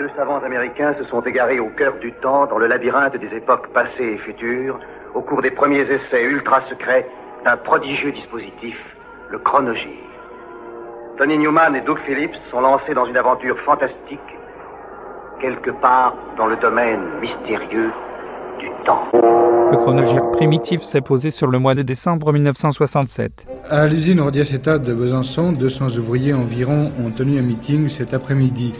deux savants américains se sont égarés au cœur du temps, dans le labyrinthe des époques passées et futures, au cours des premiers essais ultra secrets d'un prodigieux dispositif, le chronogir. Tony Newman et Doug Phillips sont lancés dans une aventure fantastique, quelque part dans le domaine mystérieux du temps. Le chronogir primitif s'est posé sur le mois de décembre 1967. À l'usine Ordiacétate de Besançon, 200 ouvriers environ ont tenu un meeting cet après-midi.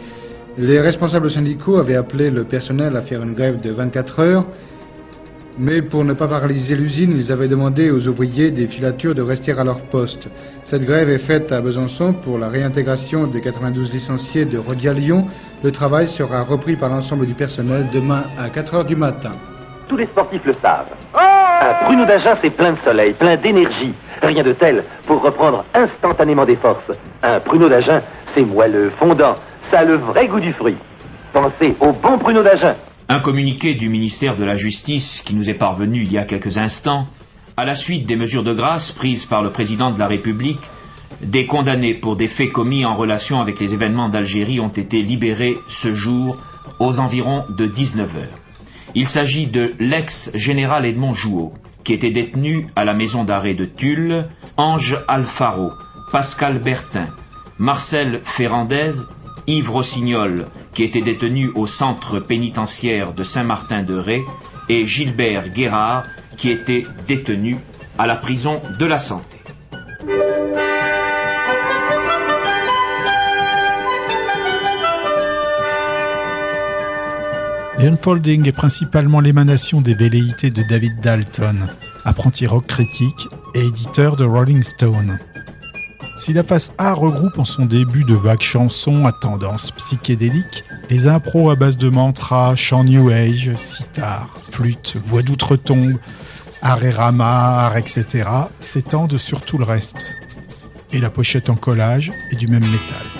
Les responsables syndicaux avaient appelé le personnel à faire une grève de 24 heures, mais pour ne pas paralyser l'usine, ils avaient demandé aux ouvriers des filatures de rester à leur poste. Cette grève est faite à Besançon pour la réintégration des 92 licenciés de Rodia Lyon. Le travail sera repris par l'ensemble du personnel demain à 4 heures du matin. Tous les sportifs le savent. Un Bruno d'Agen, c'est plein de soleil, plein d'énergie. Rien de tel pour reprendre instantanément des forces. Un pruneau d'Agen, c'est moelleux, fondant, ça le vrai goût du fruit. Pensez au bon pruneau d'Agen. Un communiqué du ministère de la Justice qui nous est parvenu il y a quelques instants, à la suite des mesures de grâce prises par le président de la République, des condamnés pour des faits commis en relation avec les événements d'Algérie ont été libérés ce jour aux environs de 19 heures. Il s'agit de l'ex-général Edmond Jouot, qui était détenu à la maison d'arrêt de Tulle, Ange Alfaro, Pascal Bertin, Marcel Ferrandez, Yves Rossignol, qui était détenu au centre pénitentiaire de Saint-Martin-de-Ré, et Gilbert Guérard, qui était détenu à la prison de la Santé. The Unfolding est principalement l'émanation des velléités de David Dalton, apprenti rock critique et éditeur de Rolling Stone. Si la face A regroupe en son début de vagues chansons à tendance psychédélique, les impros à base de mantras, chants new age, sitar, flûte, voix d'outre-tombe, rama, art etc. s'étendent sur tout le reste. Et la pochette en collage est du même métal.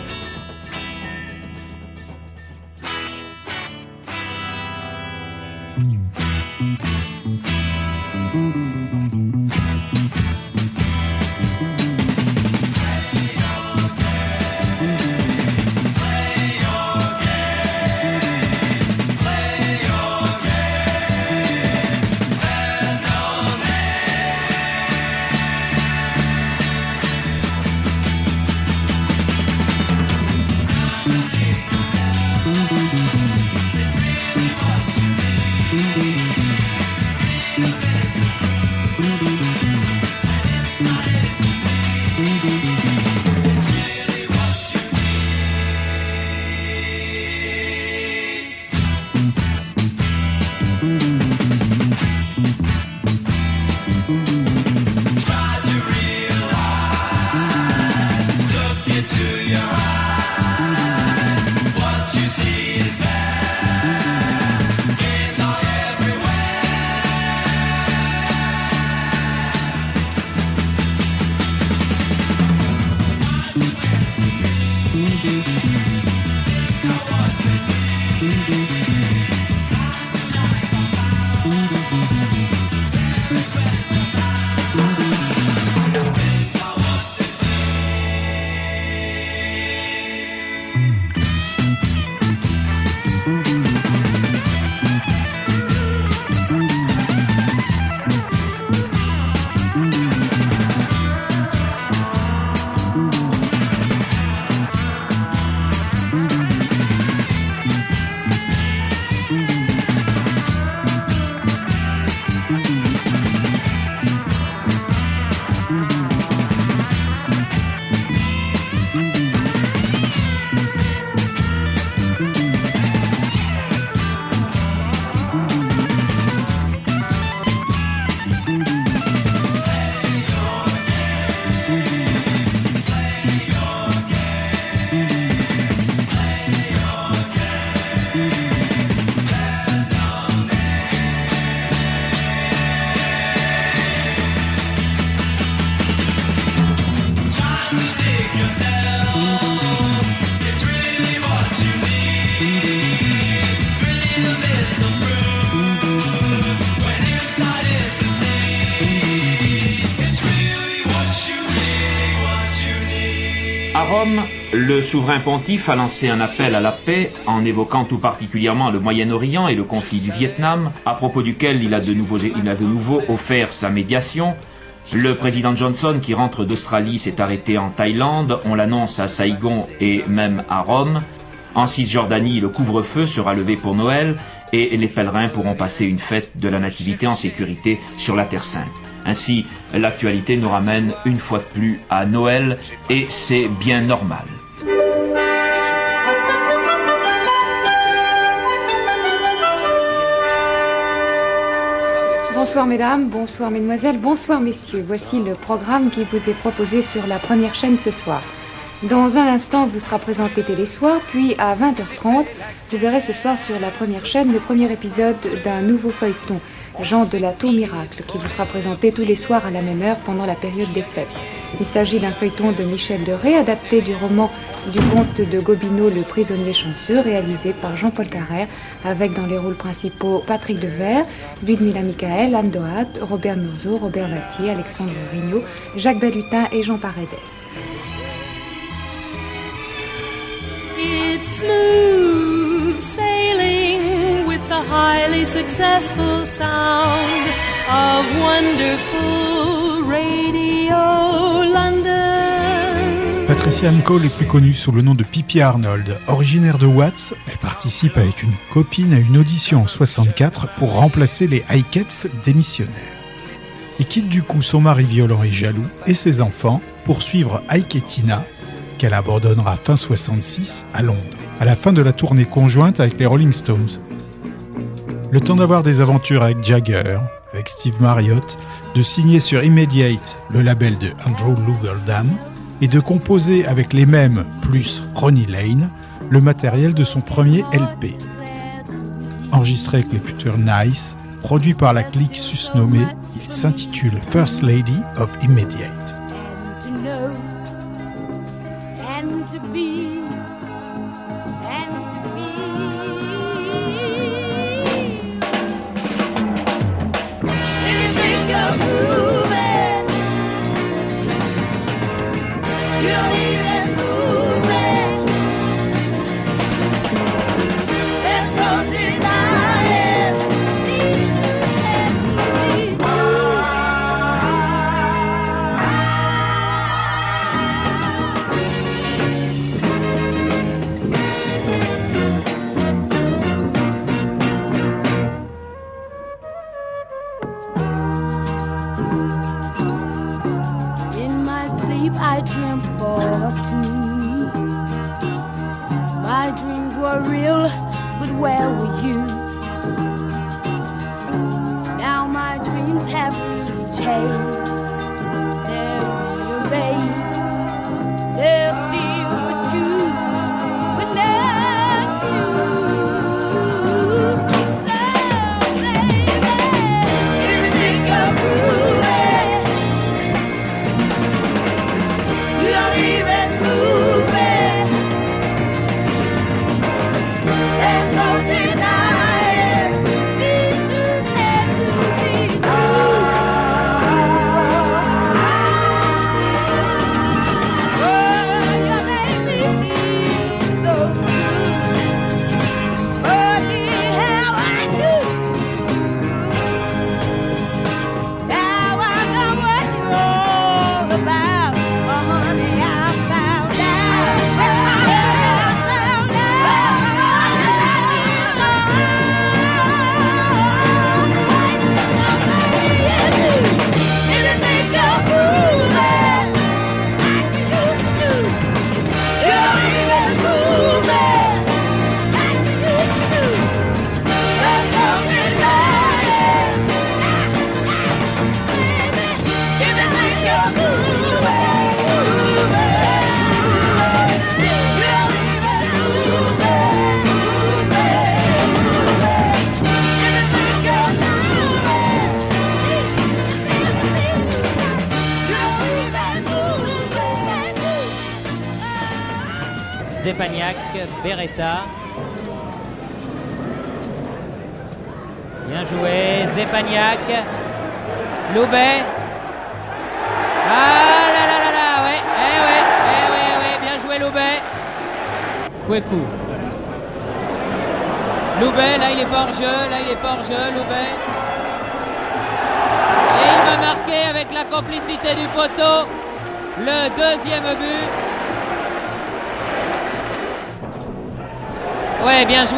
Le souverain pontife a lancé un appel à la paix en évoquant tout particulièrement le Moyen-Orient et le conflit du Vietnam, à propos duquel il a de nouveau, offert sa médiation. Le président Johnson qui rentre d'Australie s'est arrêté en Thaïlande, on l'annonce à Saigon et même à Rome. En Cisjordanie, le couvre-feu sera levé pour Noël et les pèlerins pourront passer une fête de la Nativité en sécurité sur la Terre Sainte. Ainsi, l'actualité nous ramène une fois de plus à Noël et c'est bien normal. Bonsoir mesdames, bonsoir mesdemoiselles, bonsoir messieurs. Voici le programme qui vous est proposé sur la première chaîne ce soir. Dans un instant, vous sera présenté Télésoir, puis à 20h30, vous verrez ce soir sur la première chaîne le premier épisode d'un nouveau feuilleton, Jean de la Tour Miracle, qui vous sera présenté tous les soirs à la même heure pendant la période des fêtes. Il s'agit d'un feuilleton de Michel de adapté du roman du comte de Gobineau Le prisonnier chanceux, réalisé par Jean-Paul Carrère, avec dans les rôles principaux Patrick Devers, Ludmila Michael, Anne Dohat, Robert Murzo, Robert Vattier, Alexandre Rignot, Jacques Bellutin et Jean Paredes. The highly successful sound of wonderful radio London. Patricia Cole est plus connue sous le nom de Pippi Arnold. Originaire de Watts, elle participe avec une copine à une audition en 64 pour remplacer les Highcats démissionnaires. Et quitte du coup son mari violent et jaloux et ses enfants pour suivre Ike et Tina, qu'elle abandonnera fin 66 à Londres, à la fin de la tournée conjointe avec les Rolling Stones. Le temps d'avoir des aventures avec Jagger, avec Steve Marriott, de signer sur Immediate, le label de Andrew Lugeldam, et de composer avec les mêmes plus Ronnie Lane le matériel de son premier LP. Enregistré avec les futurs Nice, produit par la clique susnommée, il s'intitule First Lady of Immediate.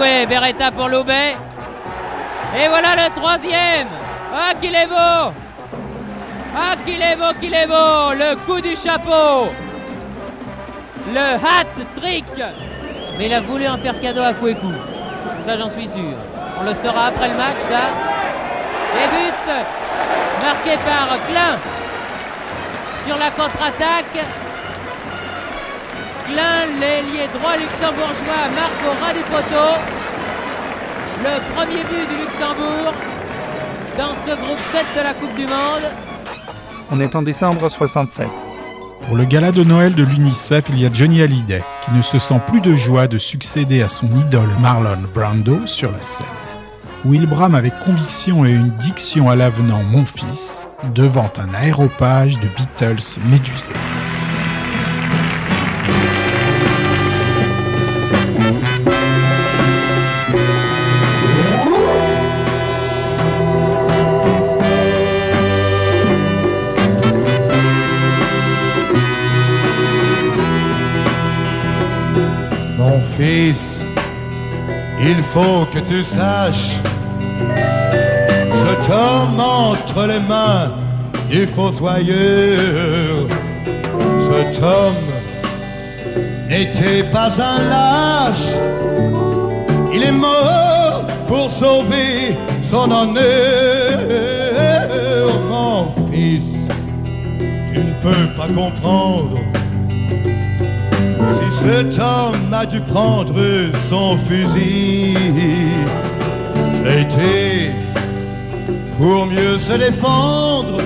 Joué, Beretta pour Loubet. Et voilà le troisième. Ah, qu'il est beau Ah, qu'il est beau, qu'il est beau Le coup du chapeau Le hat trick Mais il a voulu en faire cadeau à Kweku. Ça, j'en suis sûr. On le saura après le match, ça. Et but marqué par Klein sur la contre-attaque. Klein, l'ailier droit luxembourgeois, marque au ras du poteau. Le premier but du Luxembourg dans ce groupe 7 de la Coupe du Monde. On est en décembre 67. Pour le gala de Noël de l'UNICEF, il y a Johnny Hallyday, qui ne se sent plus de joie de succéder à son idole Marlon Brando sur la scène. Will brame avec conviction et une diction à l'avenant Mon fils, devant un aéropage de Beatles médusés. Fils, il faut que tu saches, cet homme entre les mains du fossoyeur, cet homme n'était pas un lâche, il est mort pour sauver son honneur, mon fils, tu ne peux pas comprendre. Cet homme a dû prendre son fusil, c'était pour mieux se défendre.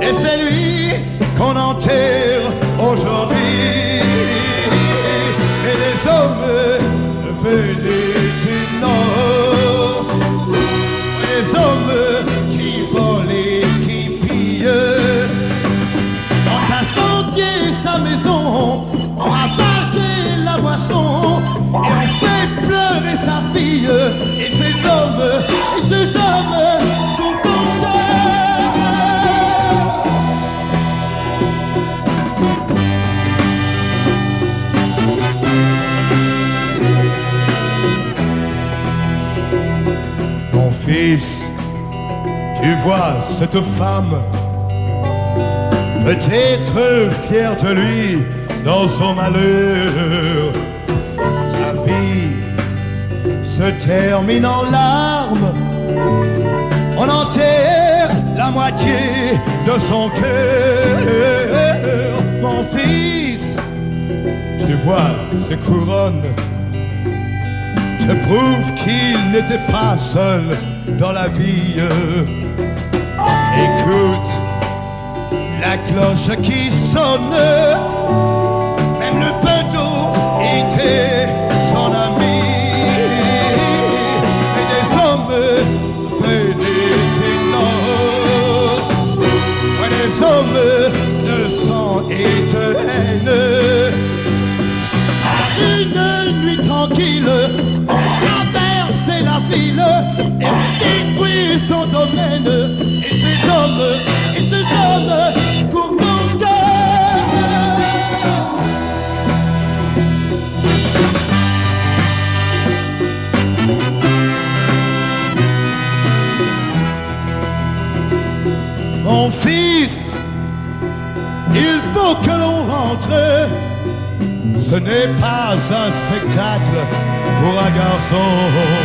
Et c'est lui qu'on enterre aujourd'hui. Et les hommes venus et ont fait pleurer sa fille et ses hommes, et ses hommes pour ton. Mon fils, tu vois cette femme peut-être fier de lui dans son malheur. Se termine en larmes. On enterre la moitié de son cœur. Mon fils, tu vois ces couronnes te prouvent qu'il n'était pas seul dans la vie. Écoute la cloche qui sonne, même le bateau était et de haine. Une nuit tranquille, Ce n'est pas un spectacle pour un garçon.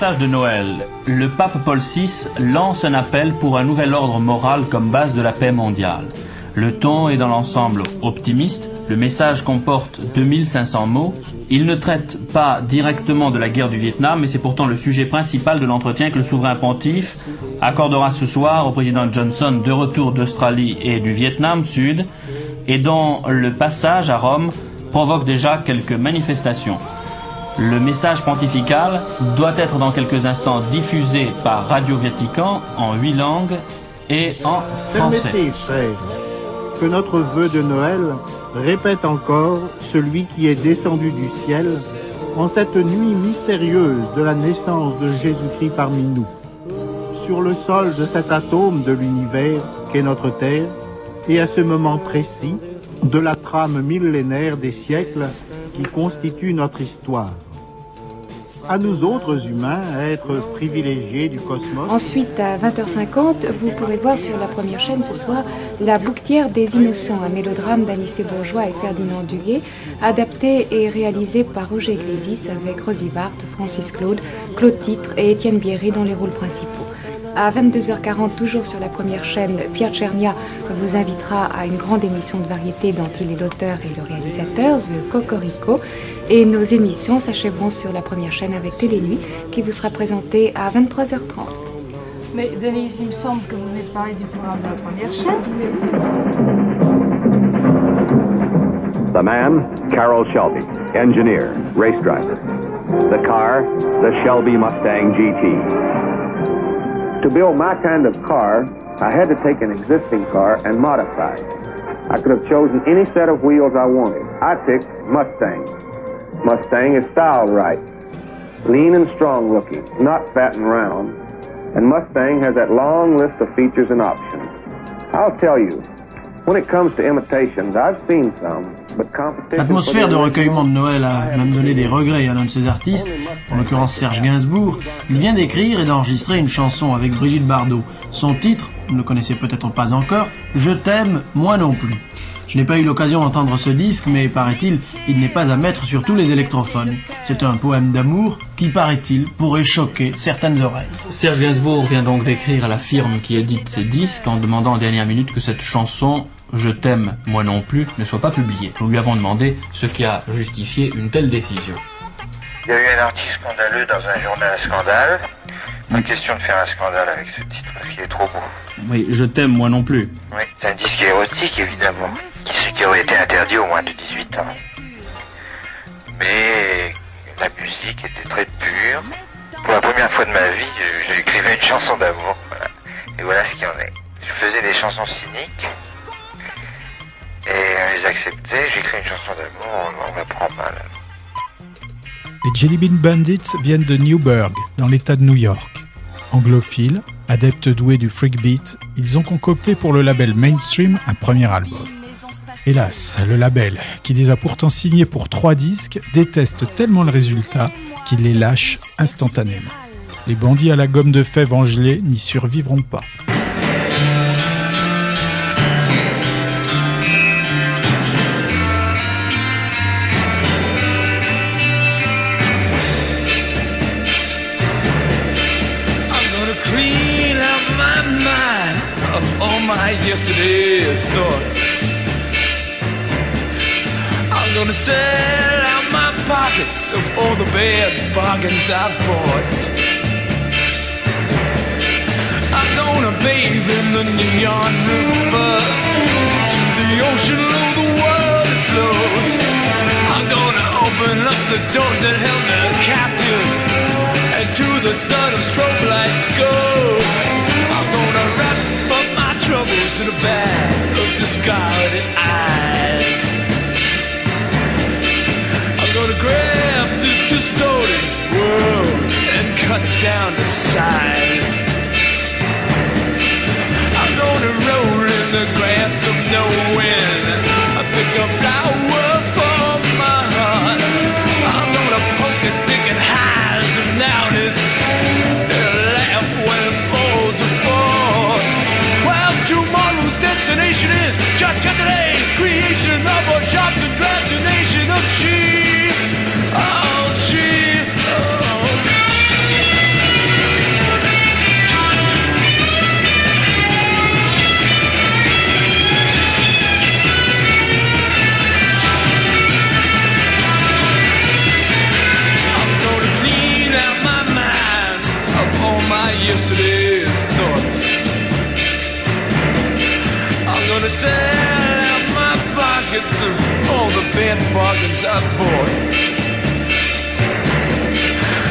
Message de Noël, le pape Paul VI lance un appel pour un nouvel ordre moral comme base de la paix mondiale. Le ton est dans l'ensemble optimiste, Le message comporte 2500 mots. Il ne traite pas directement de la guerre du Vietnam, mais c'est pourtant le sujet principal de l'entretien que le souverain pontife accordera ce soir au président Johnson de retour d'Australie et du Vietnam Sud, et dont le passage à Rome provoque déjà quelques manifestations. Le message pontifical doit être dans quelques instants diffusé par Radio Vatican en huit langues et en français. Permettez, frères, que notre vœu de Noël répète encore celui qui est descendu du ciel en cette nuit mystérieuse de la naissance de Jésus-Christ parmi nous. Sur le sol de cet atome de l'univers qu'est notre Terre, et à ce moment précis de la trame millénaire des siècles qui constitue notre histoire. À nous autres humains, êtres privilégiés du cosmos. Ensuite, à 20h50, vous pourrez voir sur la première chaîne ce soir La bouquetière des innocents, un mélodrame d'Anissé Bourgeois et Ferdinand Duguet, adapté et réalisé par Roger Iglesias avec Rosy Barthes, Francis Claude, Claude Titre et Étienne Bierry dans les rôles principaux. À 22h40, toujours sur la première chaîne, Pierre Tchernia vous invitera à une grande émission de variété dont il est l'auteur et le réalisateur, The Cocorico. Et nos émissions s'achèveront sur la première chaîne avec Télénuit, qui vous sera présentée à 23h30. Mais Denise, il me semble que vous venez de parler du programme de la première chaîne. The man, Carroll Shelby, engineer, race driver. The car, the Shelby Mustang GT. To build my kind of car, I had to take an existing car and modify it. I could have chosen any set of wheels I wanted. I picked Mustang. Mustang is styled right, lean and strong looking, not fat and round. And Mustang has that long list of features and options. I'll tell you, when it comes to imitations, I've seen some, but competition. L'atmosphère de recueillement de Noël a même donné des regrets à l'un de ses artistes, en l'occurrence Serge Gainsbourg. Il vient d'écrire et d'enregistrer une chanson avec Brigitte Bardot. Son titre, vous ne le connaissez peut-être pas encore, Je t'aime, moi non plus. Je n'ai pas eu l'occasion d'entendre ce disque, mais paraît-il, il n'est pas à mettre sur tous les électrophones. C'est un poème d'amour qui, paraît-il, pourrait choquer certaines oreilles. Serge Gainsbourg vient donc d'écrire à la firme qui édite ses disques en demandant en dernière minute que cette chanson Je t'aime, moi non plus, ne soit pas publiée. Nous lui avons demandé ce qui a justifié une telle décision. Il y a eu un article scandaleux dans un journal scandale. Pas question de faire un scandale avec ce titre parce qu'il est trop beau. Oui, je t'aime, moi non plus. Oui, c'est un disque érotique évidemment, qui, qui aurait été interdit au moins de 18 ans. Mais la musique était très pure. Pour la première fois de ma vie, je- j'écrivais une chanson d'amour. Voilà. Et voilà ce qu'il en est. Je faisais des chansons cyniques. Et on les acceptait. J'écris une chanson d'amour, on, on me prend mal. Les Jelly Bean Bandits viennent de Newburgh, dans l'État de New York. Anglophiles, adeptes doués du freak beat, ils ont concocté pour le label Mainstream un premier album. Hélas, le label, qui les a pourtant signés pour trois disques, déteste tellement le résultat qu'il les lâche instantanément. Les bandits à la gomme de fèves en gelée n'y survivront pas. My yesterday's thoughts. I'm gonna sell out my pockets of all the bad bargains I've bought. I'm gonna bathe in the neon river to the ocean of the world it flows. I'm gonna open up the doors that held the captive and to the sun of strobe lights go. Bag of discarded eyes. I'm gonna grab this distorted world and cut it down to size. I'm gonna roll in the grass of no pockets of all the bad bargains I bought.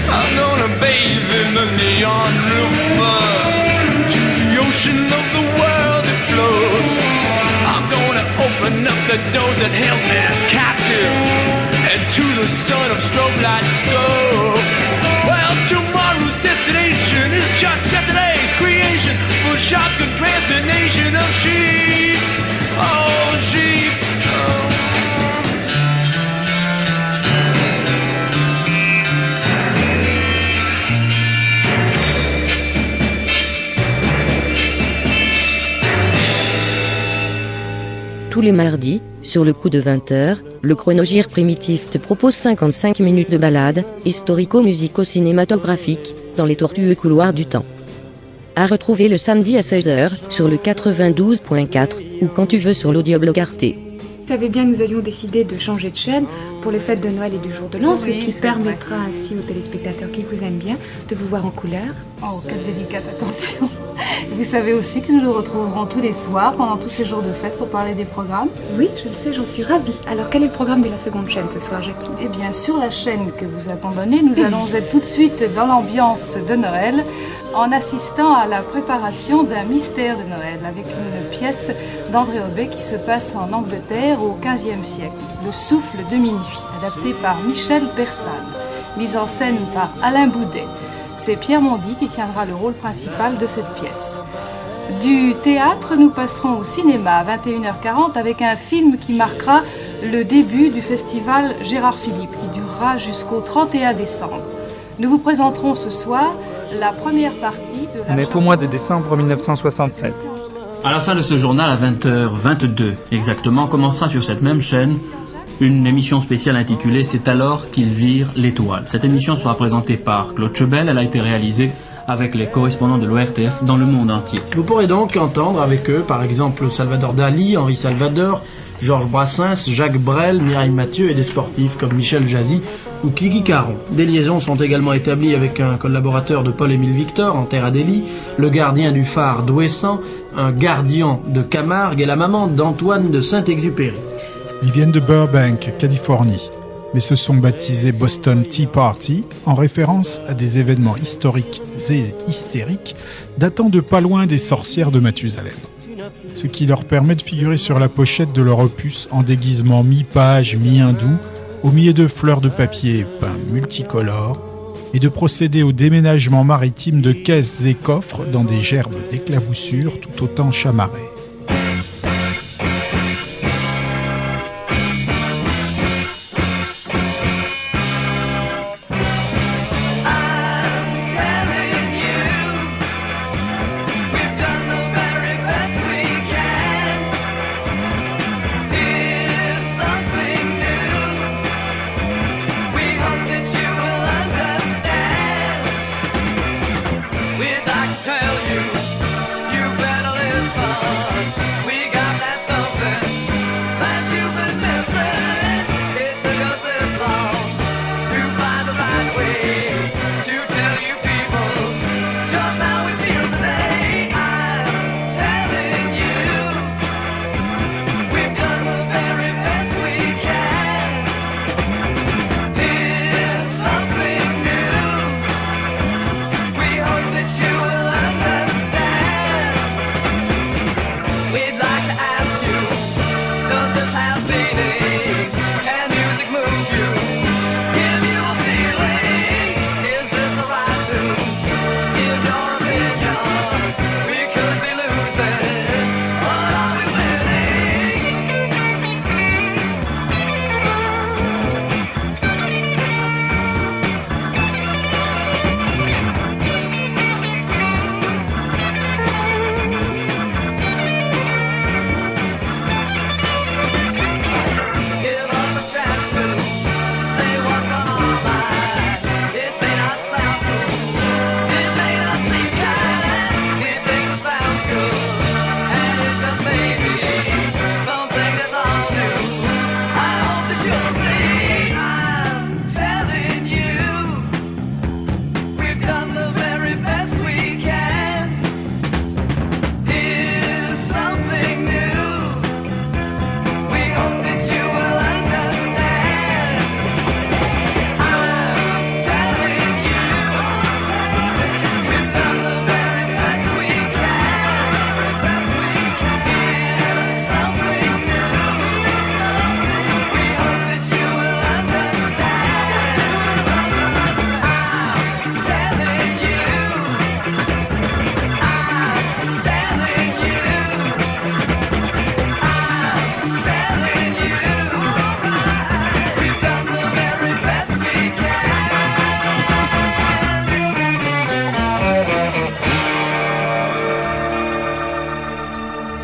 I'm gonna bathe in the neon river to the ocean of the world it flows. I'm gonna open up the doors that held me captive and to the sun of strobe lights go. Well, tomorrow's destination is just yesterday's creation for shock and transformation of sheep. Oh, sheep. Tous les mardis, sur le coup de 20h, le chronogire primitif te propose 55 minutes de balade, historico-musico-cinématographique, dans les tortueux couloirs du temps. À retrouver le samedi à 16h, sur le 92.4, ou quand tu veux sur l'audioblog Arte. Vous savez bien, nous avions décidé de changer de chaîne pour les fêtes de Noël et du jour de l'an, Oui, ce qui permettra ainsi aux téléspectateurs qui vous aiment bien de vous voir en couleur. Oh, quelle délicate attention. Vous savez aussi que nous nous retrouverons tous les soirs pendant tous ces jours de fête pour parler des programmes Oui, je le sais, j'en suis ravie. Alors, quel est le programme de la seconde chaîne ce soir, Jacqueline? Eh bien, sur la chaîne que vous abandonnez, nous allons être tout de suite dans l'ambiance de Noël en assistant à la préparation d'un mystère de Noël avec une pièce d'André Aubet qui se passe en Angleterre au XVe siècle, Le souffle de minuit, adapté par Michel Persane, mise en scène par Alain Boudet. C'est Pierre Mondy qui tiendra le rôle principal de cette pièce. Du théâtre, nous passerons au cinéma à 21h40 avec un film qui marquera le début du festival Gérard Philippe qui durera jusqu'au 31 décembre. Nous vous présenterons ce soir la première partie de la On est au mois de décembre 1967. À la fin de ce journal, à 20h22 exactement, commencera sur cette même chaîne une émission spéciale intitulée C'est alors qu'ils virent l'étoile. Cette émission sera présentée par Claude Chebel. Elle a été réalisée avec les correspondants de l'ORTF dans le monde entier. Vous pourrez donc entendre avec eux, par exemple, Salvador Dali, Henri Salvador, Georges Brassens, Jacques Brel, Mireille Mathieu et des sportifs comme Michel Jazzy ou Kiki Caron. Des liaisons sont également établies avec un collaborateur de Paul-Émile Victor en Terre Adélie, le gardien du phare d'Ouessant, un gardien de Camargue et la maman d'Antoine de Saint-Exupéry. Ils viennent de Burbank, Californie, mais se sont baptisés Boston Tea Party en référence à des événements historiques et hystériques datant de pas loin des sorcières de Mathusalem. Ce qui leur permet de figurer sur la pochette de leur opus en déguisement mi-page, mi-hindou, au milieu de fleurs de papier peints multicolores, et de procéder au déménagement maritime de caisses et coffres dans des gerbes d'éclaboussures tout autant chamarrées.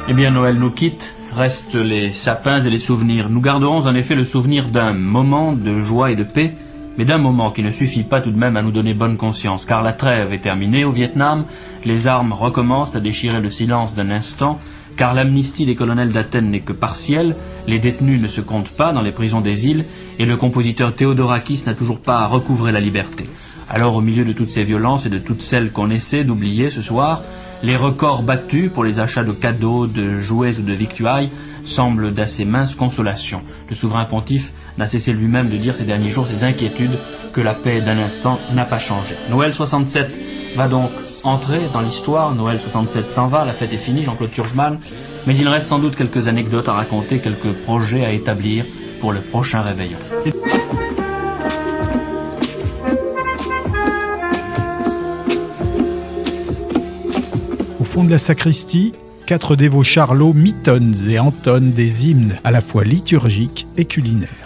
Eh bien, Noël nous quitte. Restent les sapins et les souvenirs. Nous garderons en effet le souvenir d'un moment de joie et de paix, mais d'un moment qui ne suffit pas tout de même à nous donner bonne conscience, car la trêve est terminée au Vietnam, les armes recommencent à déchirer le silence d'un instant, car l'amnistie des colonels d'Athènes n'est que partielle, les détenus ne se comptent pas dans les prisons des îles, et le compositeur Théodorakis n'a toujours pas recouvré la liberté. Alors au milieu de toutes ces violences et de toutes celles qu'on essaie d'oublier ce soir, les records battus pour les achats de cadeaux, de jouets ou de victuailles semblent d'assez mince consolation. Le souverain pontife n'a cessé lui-même de dire ces derniers jours ses inquiétudes que la paix d'un instant n'a pas changé. Noël 67 va donc entrer dans l'histoire. Noël 67 s'en va, la fête est finie, Jean-Claude Turgeman. Mais il reste sans doute quelques anecdotes à raconter, quelques projets à établir pour le prochain réveillon. Fond de la sacristie, quatre dévots charlots mitonnent et entonnent des hymnes à la fois liturgiques et culinaires.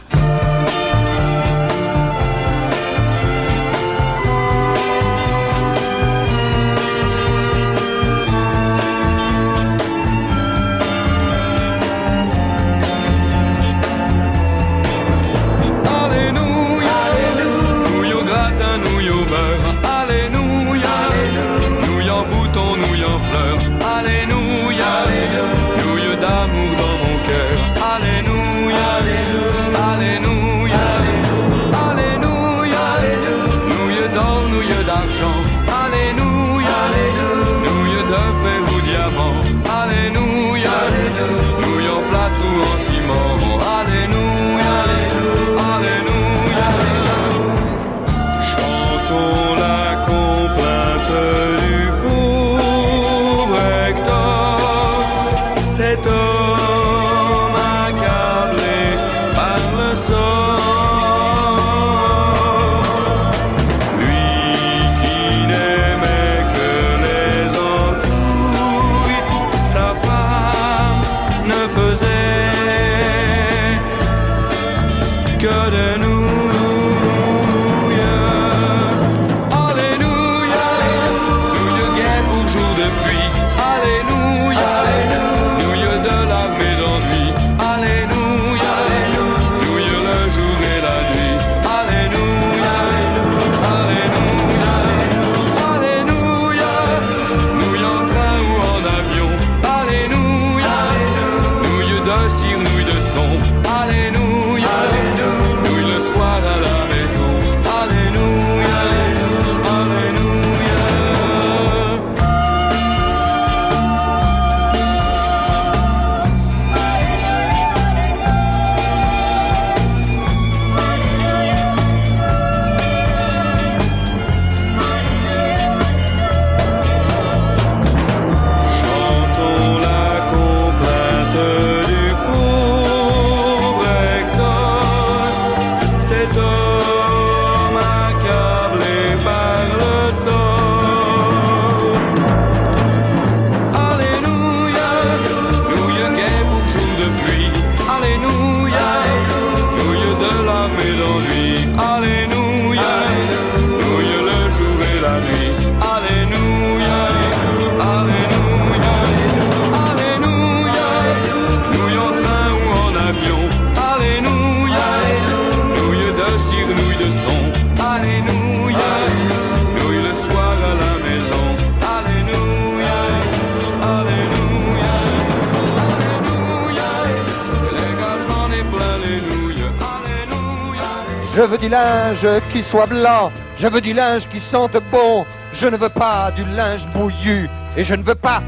Du linge qui soit blanc, je veux du linge qui sente bon, je ne veux pas du linge bouillu, et je ne veux pas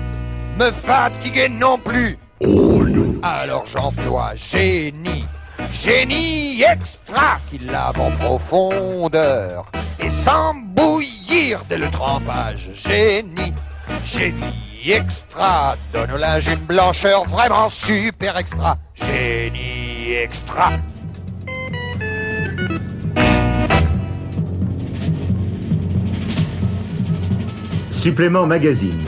me fatiguer non plus. Alors j'emploie génie, génie extra qui lave en profondeur, et sans bouillir dès le trempage. Génie, génie extra, donne au linge une blancheur vraiment super extra. Génie extra. Supplément Magazine.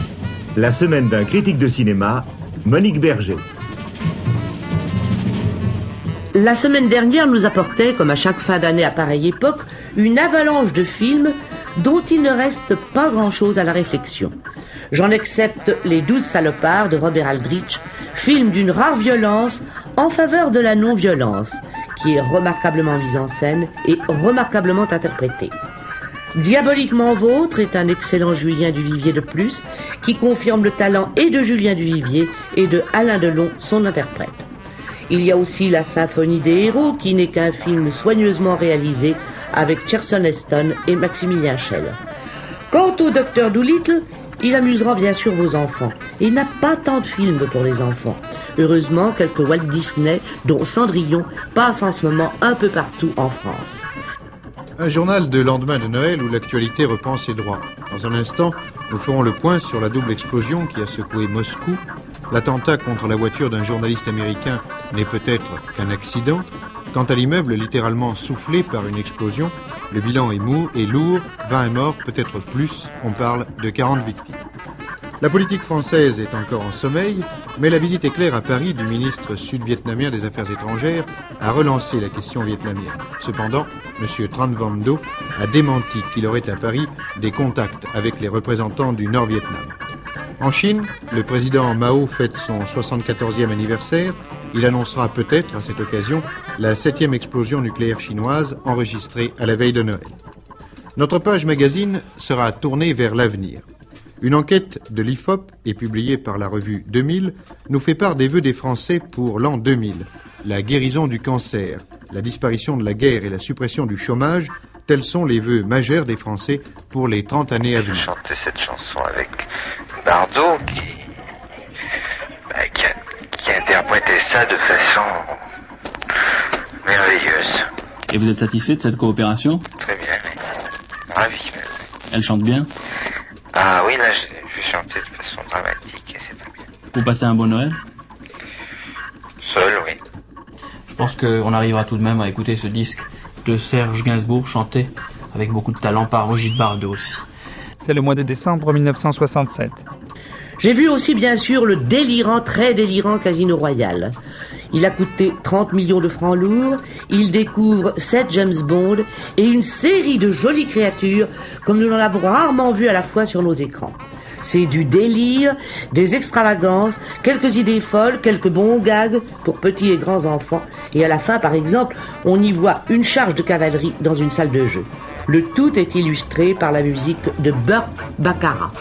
La semaine d'un critique de cinéma, Monique Berger. La semaine dernière nous apportait, comme à chaque fin d'année à pareille époque, une avalanche de films dont il ne reste pas grand-chose à la réflexion. J'en accepte Les Douze Salopards de Robert Aldrich, film d'une rare violence en faveur de la non-violence, qui est remarquablement mise en scène et remarquablement interprété. Diaboliquement Vôtre est un excellent Julien Duvivier de plus, qui confirme le talent et de Julien Duvivier et de Alain Delon, son interprète. Il y a aussi La Symphonie des héros, qui n'est qu'un film soigneusement réalisé avec Cherson Heston et Maximilien Schell. Quant au Docteur Doolittle, il amusera bien sûr vos enfants. Il n'a pas tant de films pour les enfants. Heureusement, quelques Walt Disney, dont Cendrillon, passent en ce moment un peu partout en France. Un journal de lendemain de Noël où l'actualité reprend ses droits. Dans un instant, nous ferons le point sur la double explosion qui a secoué Moscou. L'attentat contre la voiture d'un journaliste américain n'est peut-être qu'un accident. Quant à l'immeuble littéralement soufflé par une explosion, le bilan est mou et lourd, 20 morts, peut-être plus, on parle de 40 victimes. La politique française est encore en sommeil, mais la visite éclair à Paris du ministre sud-vietnamien des Affaires étrangères a relancé la question vietnamienne. Cependant, M. Tran Van Do a démenti qu'il aurait à Paris des contacts avec les représentants du Nord-Vietnam. En Chine, le président Mao fête son 74e anniversaire. Il annoncera peut-être à cette occasion la septième explosion nucléaire chinoise enregistrée à la veille de Noël. Notre page magazine sera tournée vers l'avenir. Une enquête de l'IFOP et publiée par la revue 2000 nous fait part des vœux des Français pour l'an 2000. La guérison du cancer, la disparition de la guerre et la suppression du chômage, tels sont les vœux majeurs des Français pour les 30 années à venir. chanter cette chanson avec Bardot qui, bah, qui, a, qui a interprété ça de façon merveilleuse. Et vous êtes satisfait de cette coopération? Très bien. Ravi. Elle chante bien? Ah oui, là, je, je vais chanter de façon dramatique et c'est très bien. Vous passez un bon Noël Seul, oui. Je pense qu'on arrivera tout de même à écouter ce disque de Serge Gainsbourg chanté avec beaucoup de talent par Roger Bardot aussi. C'est le mois de décembre 1967. J'ai vu aussi bien sûr le délirant, très délirant Casino Royal. Il a coûté 30 millions de francs lourds, il découvre 7 James Bond et une série de jolies créatures comme nous en avons rarement vu à la fois sur nos écrans. C'est du délire, des extravagances, quelques idées folles, quelques bons gags pour petits et grands enfants. Et à la fin, par exemple, on y voit une charge de cavalerie dans une salle de jeu. Le tout est illustré par la musique de Burke Baccarat.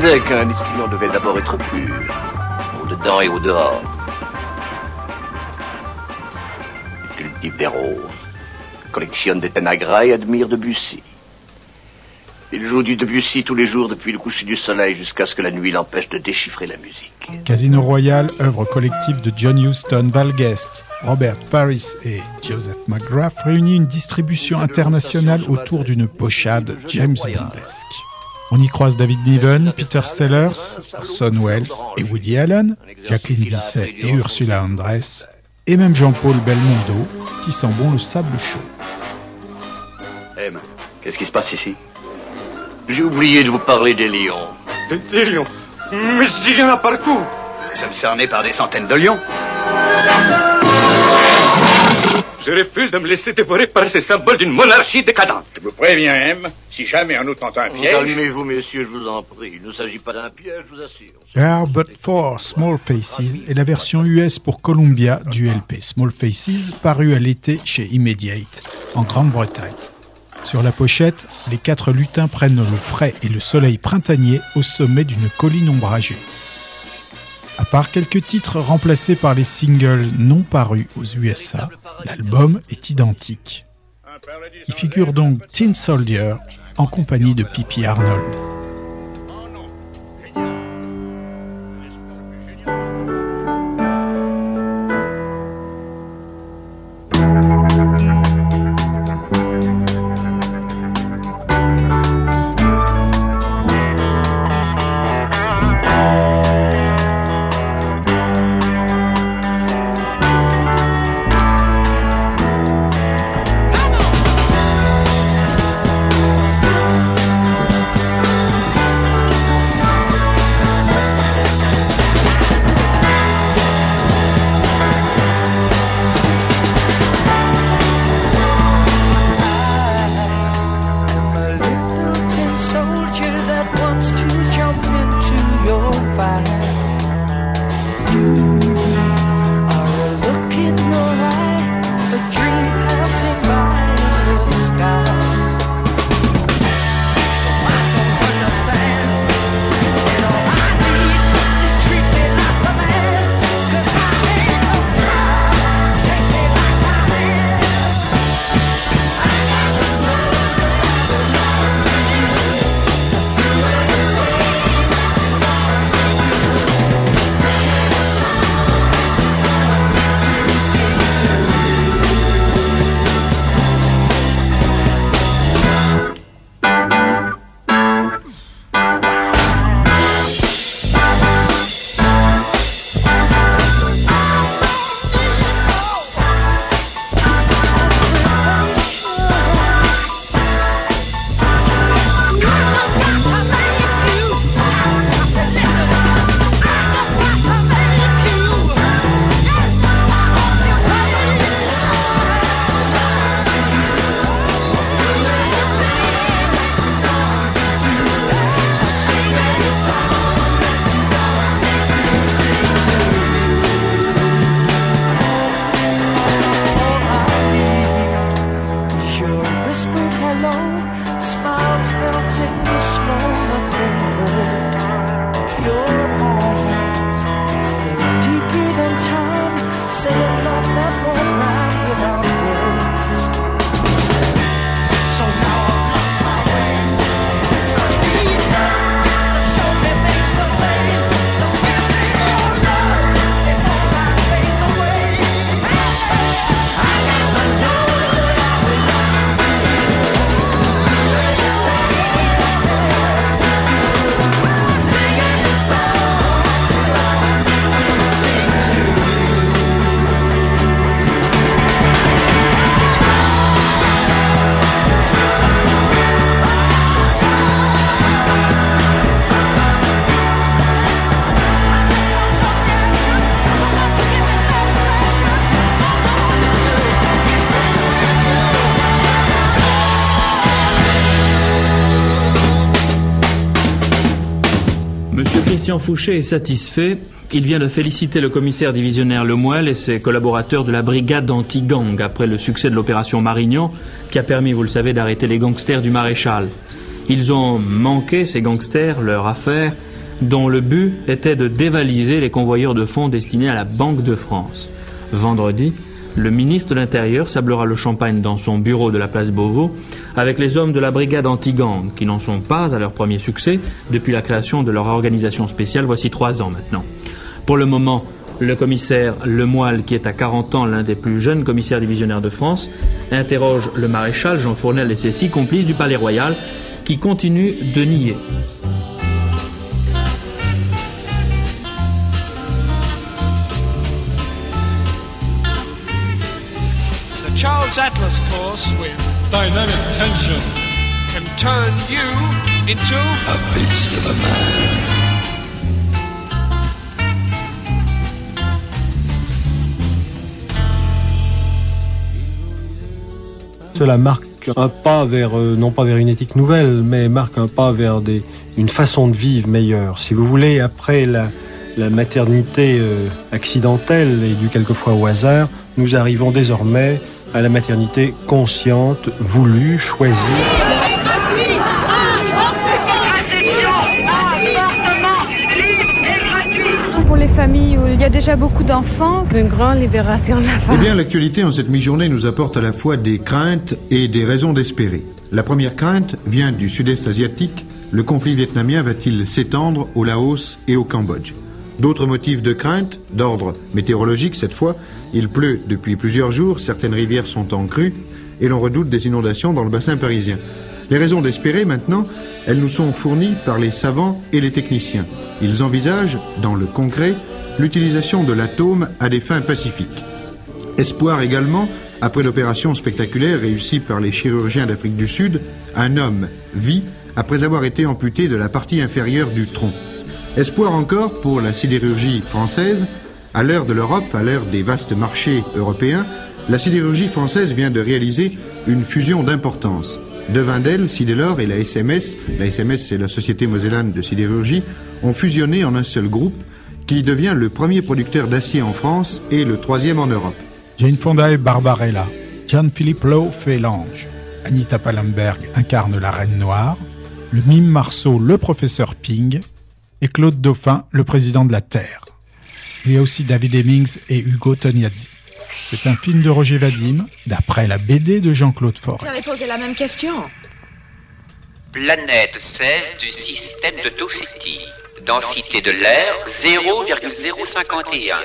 Je disais qu'un distillant devait d'abord être pur, au dedans et au dehors. Il cultive des roses, collectionne des Tanagra et admire Debussy. Il joue du Debussy tous les jours depuis le coucher du soleil jusqu'à ce que la nuit l'empêche de déchiffrer la musique. Casino Royale, œuvre collective de John Huston, Val Guest, Robert Paris et Joseph McGrath, réunit une distribution internationale autour d'une pochade James Bondesque. On y croise David Niven, Peter Sellers, Orson Welles et Woody Allen, Jacqueline Bisset et Ursula Andress, et même Jean-Paul Belmondo, qui sent bon le sable chaud. M, qu'est-ce qui se passe ici? J'ai oublié de vous parler des lions. Des lions? Mais il y en a partout Nous sommes cernés par des centaines de lions. Je refuse de me laisser dévorer par ces symboles d'une monarchie décadente. Je vous préviens, M, si jamais on nous tente un piège... Calmez-vous, messieurs, je vous en prie. Il ne s'agit pas d'un piège, je vous assure. There Are But Four Small Faces est la version US pour Columbia du LP Small Faces paru à l'été chez Immediate, en Grande-Bretagne. Sur la pochette, les quatre lutins prennent le frais et le soleil printanier au sommet d'une colline ombragée. À part quelques titres remplacés par les singles non parus aux USA, l'album est identique. Il figure donc Tin Soldier en compagnie de Pippi Arnold. Christian Fouché est satisfait. Il vient de féliciter le commissaire divisionnaire Lemoel et ses collaborateurs de la brigade anti-gang après le succès de l'opération Marignan, qui a permis, vous le savez, d'arrêter les gangsters du maréchal. Ils ont manqué, ces gangsters, leur affaire, dont le but était de dévaliser les convoyeurs de fonds destinés à la Banque de France. Vendredi, le ministre de l'Intérieur sablera le champagne dans son bureau de la place Beauvau avec les hommes de la brigade anti-gang, qui n'en sont pas à leur premier succès depuis la création de leur organisation spéciale voici trois ans maintenant. Pour le moment, le commissaire Lemoile, qui est à 40 ans l'un des plus jeunes commissaires divisionnaires de France, interroge le maréchal Jean Fournel et ses six complices du Palais Royal, qui continuent de nier. Atlas course with dynamic tension can turn you into a beast of a man. Cela marque un pas vers, euh, non pas vers une éthique nouvelle, mais marque un pas vers des, une façon de vivre meilleure. Si vous voulez, après la, la maternité euh, accidentelle et due quelquefois au hasard, nous arrivons désormais à la maternité consciente, voulue, choisie. Pour les familles où il y a déjà beaucoup d'enfants, une grande libération de la Eh femme. bien, l'actualité en cette mi-journée nous apporte à la fois des craintes et des raisons d'espérer. La première crainte vient du sud-est asiatique. Le conflit vietnamien va-t-il s'étendre au Laos et au Cambodge? D'autres motifs de crainte, d'ordre météorologique cette fois, il pleut depuis plusieurs jours, certaines rivières sont en crue et l'on redoute des inondations dans le bassin parisien. Les raisons d'espérer maintenant, elles nous sont fournies par les savants et les techniciens. Ils envisagent, dans le concret, l'utilisation de l'atome à des fins pacifiques. Espoir également, après l'opération spectaculaire réussie par les chirurgiens d'Afrique du Sud, un homme vit après avoir été amputé de la partie inférieure du tronc. Espoir encore pour la sidérurgie française. À l'heure de l'Europe, à l'heure des vastes marchés européens, la sidérurgie française vient de réaliser une fusion d'importance. De Wendel, Sidélor et la SMS, la SMS c'est la Société Mosellane de sidérurgie, ont fusionné en un seul groupe qui devient le premier producteur d'acier en France et le troisième en Europe. Jane Fonda et Barbarella. Jean-Philippe Lowe fait l'ange. Anita Pallenberg incarne la Reine Noire. Le mime Marceau, le professeur Ping. Et Claude Dauphin, le président de la Terre. Il y a aussi David Hemmings et Hugo Tognazzi. C'est un film de Roger Vadim, d'après la BD de Jean-Claude Forest. J'avais posé la même question. Planète 16 du système de Docity. Densité de l'air 0,051.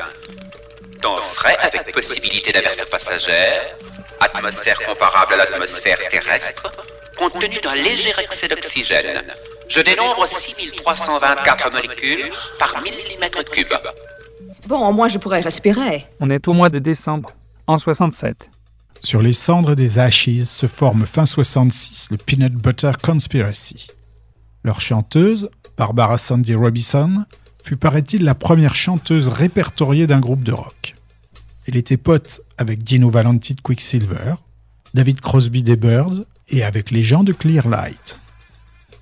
Temps frais avec possibilité d'averse passagère. Atmosphère comparable à l'atmosphère terrestre. Compte tenu d'un léger excès d'oxygène. Je dénombre 6324 molécules par millimètre cube. Bon, au moins je pourrais respirer. On est au mois de décembre, en 67. Sur les cendres des Ashes se forme fin 66 le Peanut Butter Conspiracy. Leur chanteuse, Barbara Sandy Robinson, fut paraît-il la première chanteuse répertoriée d'un groupe de rock. Elle était pote avec Dino Valenti de Quicksilver, David Crosby des Birds et avec les gens de Clearlight.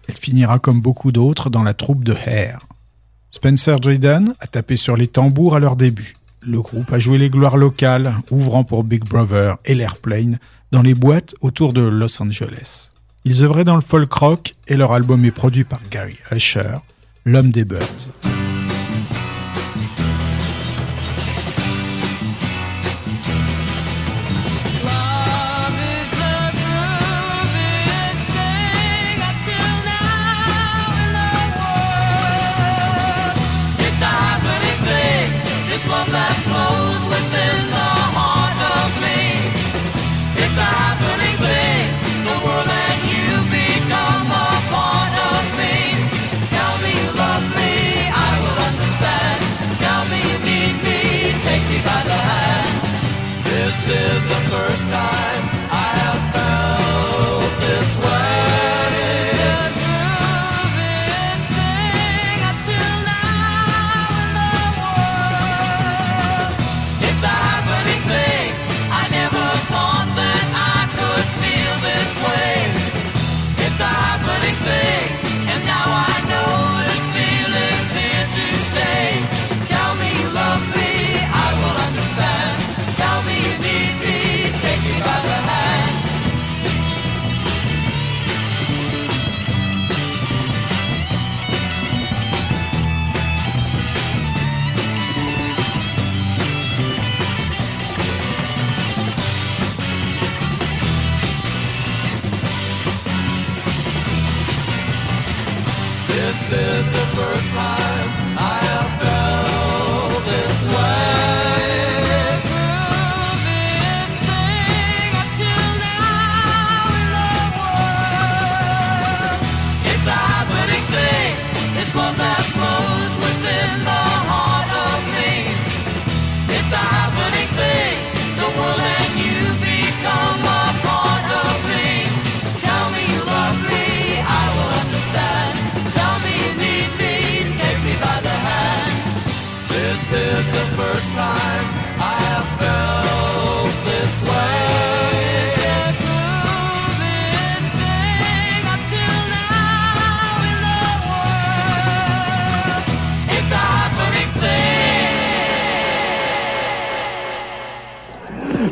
Elle finira comme beaucoup d'autres dans la troupe de Hair. Spencer Dryden a tapé sur les tambours à leur début. Le groupe a joué les gloires locales, ouvrant pour Big Brother et l'Airplane dans les boîtes autour de Los Angeles. Ils œuvraient dans le folk rock et leur album est produit par Gary Usher, l'homme des Birds. Time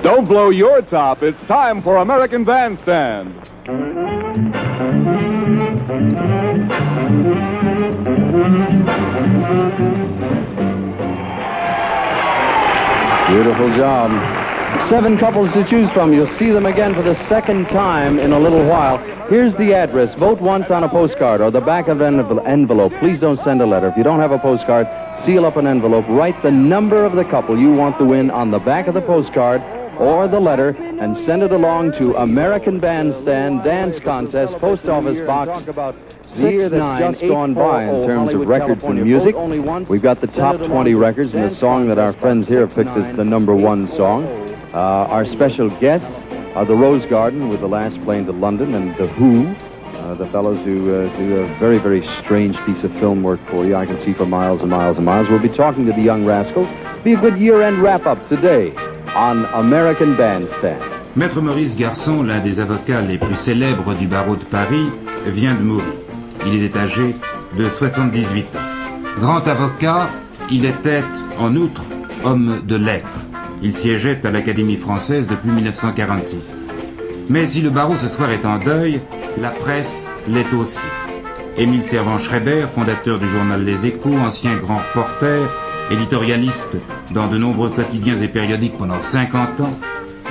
Don't blow your top. It's time for American Bandstand. Beautiful job. Seven couples to choose from. You'll see them again for the second time in a little while. Here's the address. Vote once on a postcard or the back of an envelope. Please don't send a letter. If you don't have a postcard, seal up an envelope. Write the number of the couple you want to win on the back of the postcard or the letter and send it along to American Bandstand Dance Contest, Post Office Box. The year that's just gone by in terms of records and music. We've got the top 20 records and the song that our friends here have picked as the number one song. Uh, our special guests are the Rose Garden with the last plane to London and the Who, uh, the fellows who uh, do a very, very strange piece of film work for you. I can see for miles and miles and miles. We'll be talking to the Young Rascals. Be a good year-end wrap-up today on American Bandstand. Maître Maurice Garçon, l'un des avocats les plus célèbres du barreau de Paris, vient de mourir. Il était âgé de 78 ans. Grand avocat, il était en outre homme de lettres. Il siégeait à l'Académie française depuis 1946. Mais si le barreau ce soir est en deuil, la presse l'est aussi. Émile Servan-Schreiber, fondateur du journal Les Échos, ancien grand reporter, éditorialiste dans de nombreux quotidiens et périodiques pendant 50 ans,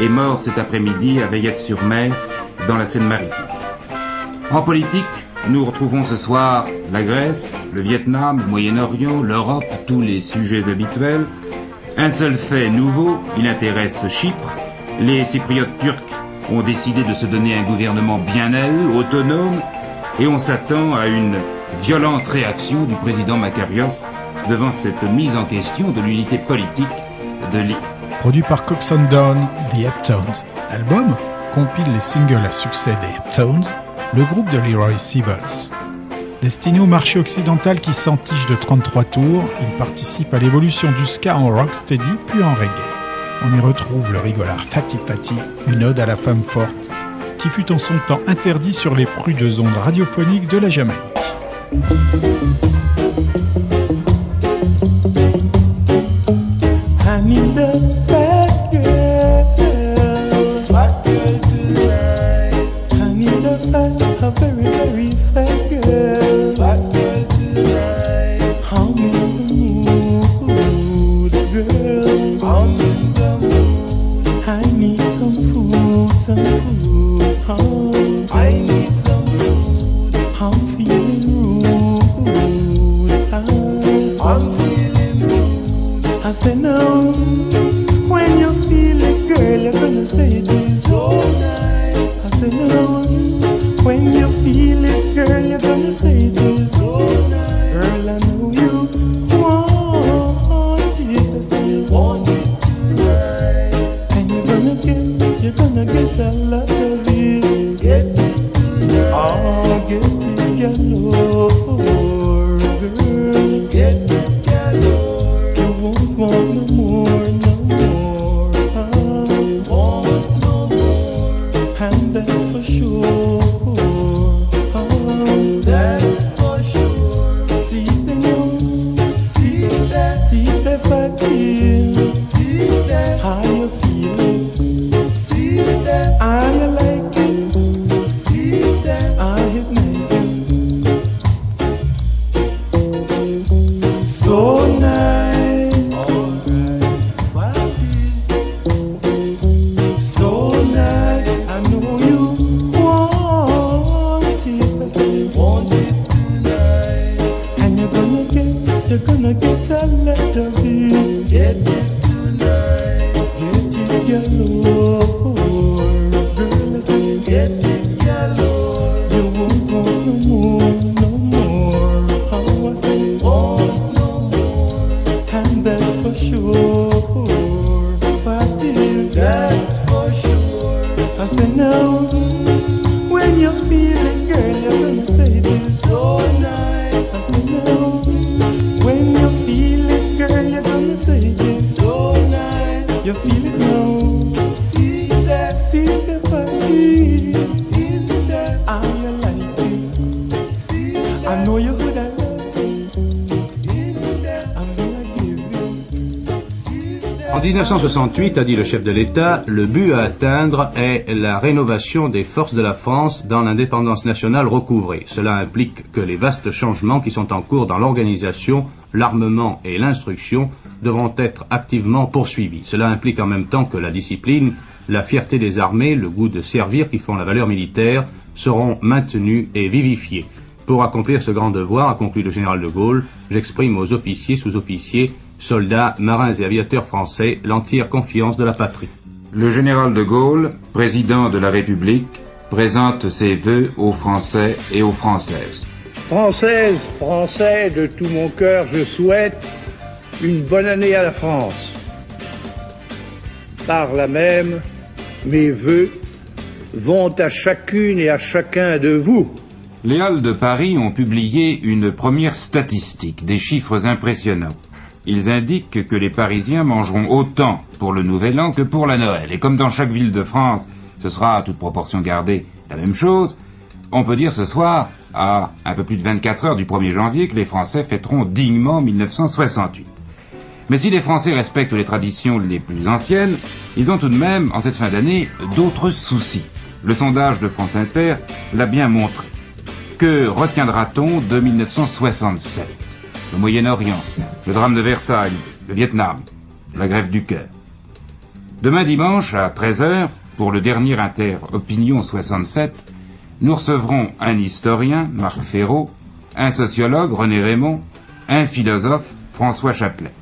est mort cet après-midi à Veillette-sur-Mer, dans la Seine-Maritime. En politique, nous retrouvons ce soir la Grèce, le Vietnam, le Moyen-Orient, l'Europe, tous les sujets habituels. Un seul fait nouveau, il intéresse Chypre. Les Cypriotes turcs ont décidé de se donner un gouvernement bien à eux, autonome, et on s'attend à une violente réaction du président Makarios devant cette mise en question de l'unité politique de l'île. Produit par Cox and Down, The Heptones. L'album compile les singles à succès des Heptones, le groupe de Leroy Sibbles. Destiné au marché occidental qui s'entiche de 33 tours, il participe à l'évolution du ska en rocksteady puis en reggae. On y retrouve le rigolard Fatty Fatty, une ode à la femme forte, qui fut en son temps interdit sur les prudes ondes radiophoniques de la Jamaïque. Galore, girl. Get 1968, a dit le chef de l'État, le but à atteindre est la rénovation des forces de la France dans l'indépendance nationale recouvrée. Cela implique que les vastes changements qui sont en cours dans l'organisation, l'armement et l'instruction devront être activement poursuivis. Cela implique en même temps que la discipline, la fierté des armées, le goût de servir qui font la valeur militaire seront maintenus et vivifiés. Pour accomplir ce grand devoir, a conclu le général de Gaulle, j'exprime aux officiers, sous-officiers, soldats, marins et aviateurs français l'entière confiance de la patrie. Le général de Gaulle, président de la République, présente ses vœux aux Français et aux Françaises. Françaises, Français, de tout mon cœur, je souhaite une bonne année à la France. Par là même, mes vœux vont à chacune et à chacun de vous. Les Halles de Paris ont publié une première statistique, des chiffres impressionnants. Ils indiquent que les Parisiens mangeront autant pour le Nouvel An que pour la Noël. Et comme dans chaque ville de France, ce sera, à toute proportion gardée, la même chose, on peut dire ce soir, à un peu plus de 24 heures du 1er janvier, que les Français fêteront dignement 1968. Mais si les Français respectent les traditions les plus anciennes, ils ont tout de même, en cette fin d'année, d'autres soucis. Le sondage de France Inter l'a bien montré. Que retiendra-t-on de 1967 Le Moyen-Orient, le drame de Versailles, le Vietnam, la grève du cœur. Demain dimanche, à 13h, pour le dernier Inter Opinion 67, nous recevrons un historien, Marc Ferraud, un sociologue, René Raymond, un philosophe, François Chaplet.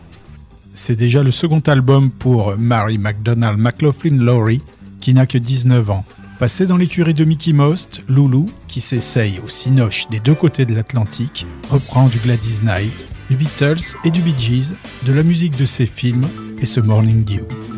C'est déjà le second album pour Mary McDonald McLaughlin Laurie, qui n'a que 19 ans. Passé dans l'écurie de Mickey Most, Loulou, qui s'essaye au cinoche des deux côtés de l'Atlantique, reprend du Gladys Knight, du Beatles et du Bee Gees, de la musique de ses films et ce Morning Dew.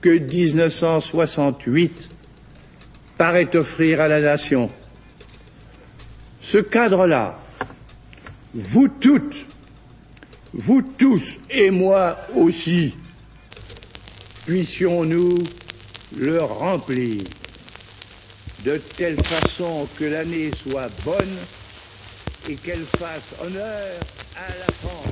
Que 1968 paraît offrir à la nation. Ce cadre-là, vous toutes, vous tous et moi aussi, puissions-nous le remplir de telle façon que l'année soit bonne et qu'elle fasse honneur à la France.